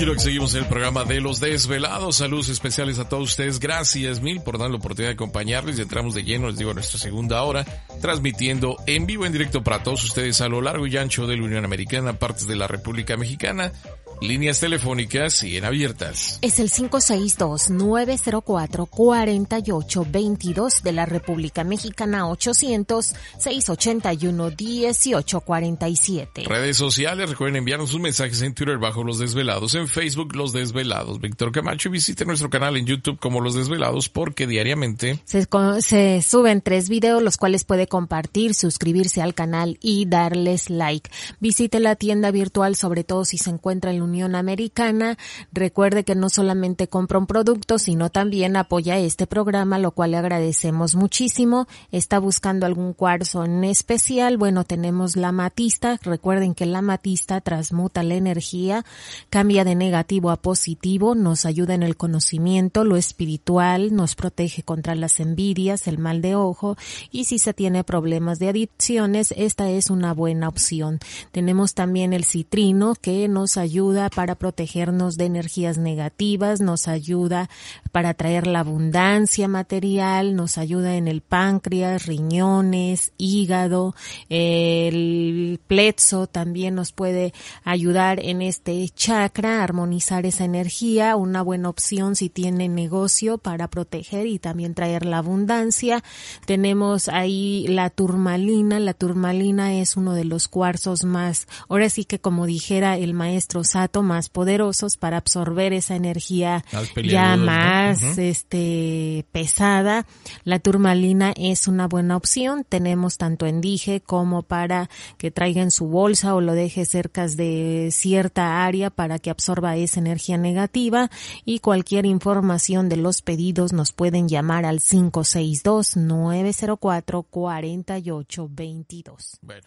Quiero que seguimos en el programa de Los Desvelados. Saludos especiales a todos ustedes. Gracias mil por dar la oportunidad de acompañarles. Entramos de lleno, les digo, a nuestra segunda hora, transmitiendo en vivo, en directo para todos ustedes a lo largo y ancho de la Unión Americana, partes de la República Mexicana Líneas telefónicas siguen abiertas. Es el 562-904-4822 de la República Mexicana 800-681-1847. Redes sociales, recuerden enviarnos sus mensajes en Twitter bajo Los Desvelados, en Facebook Los Desvelados. Víctor Camacho y visite nuestro canal en YouTube como Los Desvelados porque diariamente se, se suben tres videos los cuales puede compartir, suscribirse al canal y darles like. Visite la tienda virtual sobre todo si se encuentra en un Unión Americana. Recuerde que no solamente compra un producto, sino también apoya este programa, lo cual le agradecemos muchísimo. Está buscando algún cuarzo en especial. Bueno, tenemos la matista. Recuerden que la matista transmuta la energía, cambia de negativo a positivo, nos ayuda en el conocimiento, lo espiritual, nos protege contra las envidias, el mal de ojo y si se tiene problemas de adicciones, esta es una buena opción. Tenemos también el citrino que nos ayuda para protegernos de energías negativas, nos ayuda para traer la abundancia material, nos ayuda en el páncreas, riñones, hígado, el plexo también nos puede ayudar en este chakra, armonizar esa energía, una buena opción si tiene negocio para proteger y también traer la abundancia. Tenemos ahí la turmalina, la turmalina es uno de los cuarzos más, ahora sí que como dijera el maestro Más poderosos para absorber esa energía ya más este pesada. La turmalina es una buena opción. Tenemos tanto en dije como para que traiga en su bolsa o lo deje cerca de cierta área para que absorba esa energía negativa y cualquier información de los pedidos nos pueden llamar al 562 904 4822. Bueno,